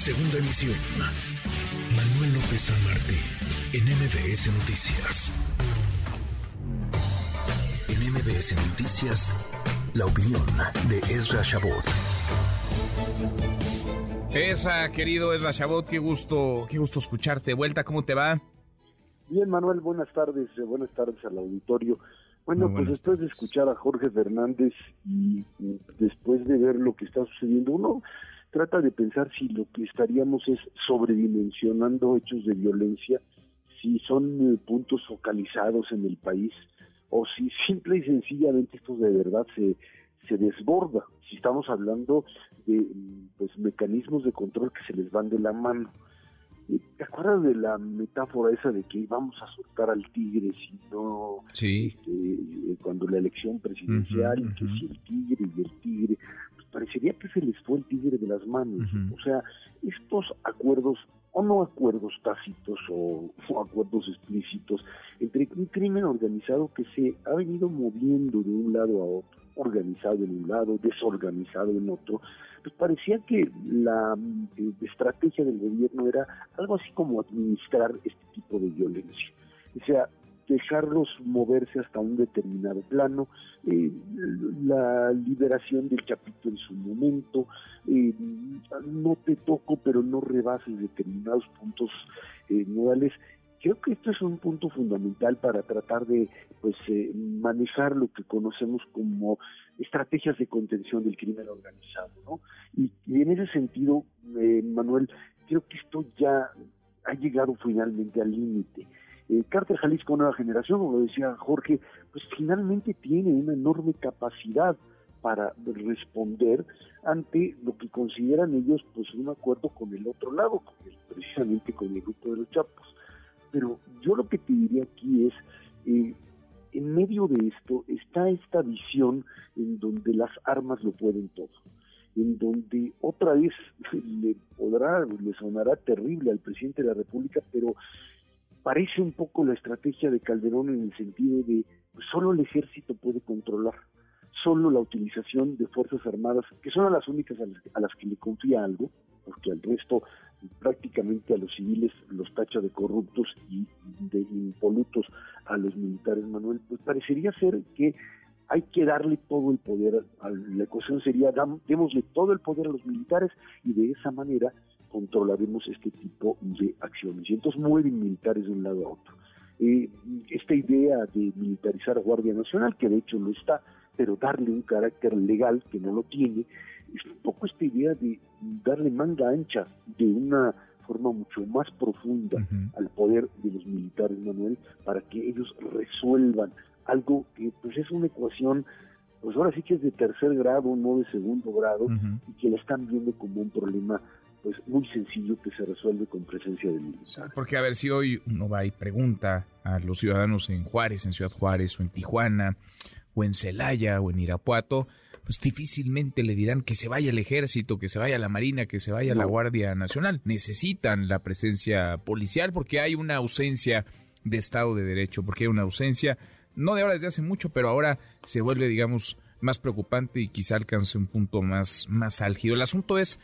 Segunda emisión. Manuel López San Martín, en MBS Noticias. En MBS Noticias, la opinión de Ezra Shabot. Esa, querido Ezra Shabot, qué gusto, qué gusto escucharte. Vuelta, ¿cómo te va? Bien, Manuel, buenas tardes, eh, buenas tardes al auditorio. Bueno, pues después de escuchar a Jorge Fernández y después de ver lo que está sucediendo, uno trata de pensar si lo que estaríamos es sobredimensionando hechos de violencia, si son eh, puntos focalizados en el país o si simple y sencillamente esto de verdad se, se desborda, si estamos hablando de pues mecanismos de control que se les van de la mano. ¿Te acuerdas de la metáfora esa de que vamos a soltar al tigre si no, sí. Este, eh, cuando la elección presidencial, y que si el tigre y el tigre, parecería que se les fue el tigre de las manos. O sea, estos acuerdos, o no acuerdos tácitos o, o, acuerdos explícitos, entre un crimen organizado que se ha venido moviendo de un lado a otro, organizado en un lado, desorganizado en otro, pues parecía que la eh, estrategia del gobierno era algo así como administrar este tipo de violencia. O sea, dejarlos moverse hasta un determinado plano, eh, la liberación del chapito en su momento, eh, no te toco pero no rebases determinados puntos eh, Creo que esto es un punto fundamental para tratar de pues eh, manejar lo que conocemos como estrategias de contención del crimen organizado, ¿no? Y, en ese sentido, Manuel, creo que esto ya ha llegado finalmente al límite. Eh, Jalisco Nueva Generación, como decía Jorge, pues finalmente tiene una enorme capacidad para responder ante lo que consideran ellos pues un acuerdo con el otro lado, precisamente con el grupo de los Chapos. Pero yo lo que te diría aquí es, eh, en medio de esto está esta visión en donde las armas lo pueden todo, en donde otra vez le podrá, le sonará terrible al presidente de la República, pero parece un poco la estrategia de Calderón en el sentido de pues, solo el ejército puede controlar, solo la utilización de fuerzas armadas, que son las únicas a las que le confía algo, porque al resto prácticamente a los civiles los tacha de corruptos y de impolutos a los militares, Manuel, pues parecería ser que hay que darle todo el poder, a la ecuación sería, démosle todo el poder a los militares y de esa manera controlaremos este tipo de acciones. Y entonces mueven militares de un lado a otro. Eh, esta idea de militarizar a Guardia Nacional, que de hecho lo está, pero darle un carácter legal que no lo tiene, es un poco esta idea de darle manga ancha de una forma mucho más profunda al poder de los militares, Manuel, para que ellos resuelvan algo que pues es una ecuación, pues ahora sí que es de tercer grado, no de segundo grado, y que la están viendo como un problema pues muy sencillo que se resuelve con presencia de militares. Porque a ver si hoy uno va y pregunta a los ciudadanos en Juárez, en Ciudad Juárez o en Tijuana o en Celaya o en Irapuato, pues difícilmente le dirán que se vaya el ejército, que se vaya la marina, que se vaya la Guardia Nacional. Necesitan la presencia policial porque hay una ausencia de Estado de Derecho, porque hay una ausencia, no de ahora desde hace mucho, pero ahora se vuelve, digamos, más preocupante y quizá alcance un punto más, más álgido. El asunto es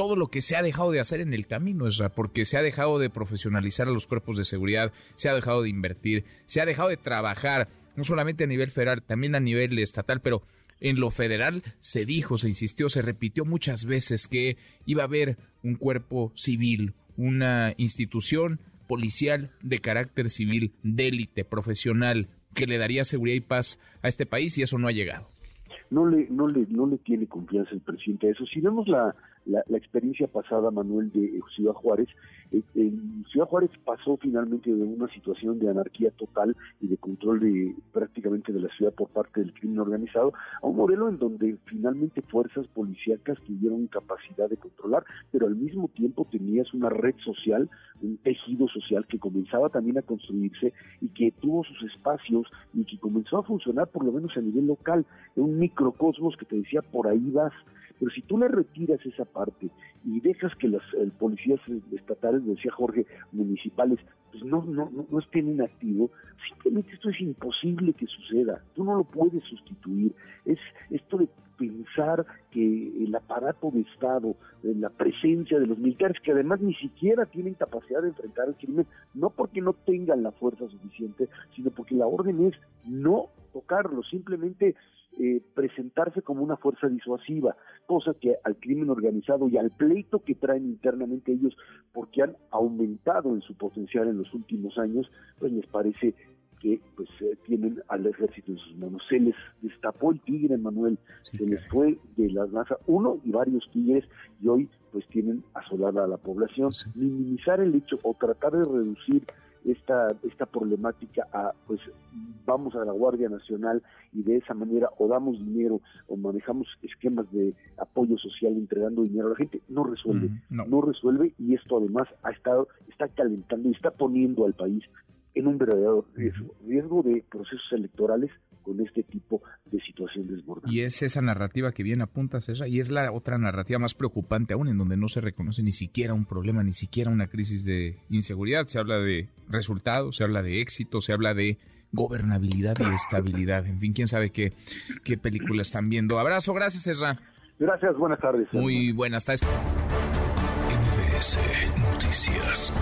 todo lo que se ha dejado de hacer en el camino, es porque se ha dejado de profesionalizar a los cuerpos de seguridad, se ha dejado de invertir, se ha dejado de trabajar, no solamente a nivel federal, también a nivel estatal, pero en lo federal se dijo, se insistió, se repitió muchas veces que iba a haber un cuerpo civil, una institución policial de carácter civil, de élite, profesional, que le daría seguridad y paz a este país y eso no ha llegado. No le, no le, no le tiene confianza el presidente a eso. Si vemos la, la, experiencia pasada, Manuel, de Ciudad Juárez. Eh, Ciudad Juárez pasó finalmente de una situación de anarquía total y de control de prácticamente de la ciudad por parte del crimen organizado a un modelo en donde finalmente fuerzas policíacas tuvieron capacidad de controlar, pero al mismo tiempo tenías una red social, un tejido social que comenzaba también a construirse y que tuvo sus espacios y que comenzó a funcionar por lo menos a nivel local, un microcosmos que te decía por ahí vas pero si tú le retiras esa parte y dejas que los policías estatales, decía Jorge, municipales, pues no, no, no, estén en activo, simplemente esto es imposible que suceda, tú no lo puedes sustituir, es esto de pensar que el aparato de Estado, la presencia de los militares, que además ni siquiera tienen capacidad de enfrentar el crimen, no porque no tengan la fuerza suficiente, sino porque la orden es no tocarlo, simplemente eh, presentarse como una fuerza disuasiva, cosa que al crimen organizado y al pleito que traen internamente ellos, porque han aumentado en su potencial en los últimos años, pues les parece que pues eh, tienen al ejército en sus manos. Se les destapó el tigre, Manuel, se les fue de las masas uno y varios tigres y hoy pues tienen asolada a la población. Minimizar el hecho o tratar de reducir esta, esta problemática a, pues vamos a la Guardia Nacional y de esa manera o damos dinero o manejamos esquemas de apoyo social entregando dinero a la gente, no resuelve, no. resuelve y esto además ha estado, está calentando y está poniendo al país en un verdadero riesgo, riesgo de procesos electorales con este tipo de situación desbordada. Y es esa narrativa que bien apunta César, y es la otra narrativa más preocupante aún, en donde no se reconoce ni siquiera un problema, ni siquiera una crisis de inseguridad. Se habla de resultados, se habla de éxito, se habla de gobernabilidad y estabilidad. En fin, quién sabe qué, qué película están viendo. Abrazo, gracias César. Gracias, buenas tardes. Muy buenas tardes. Noticias.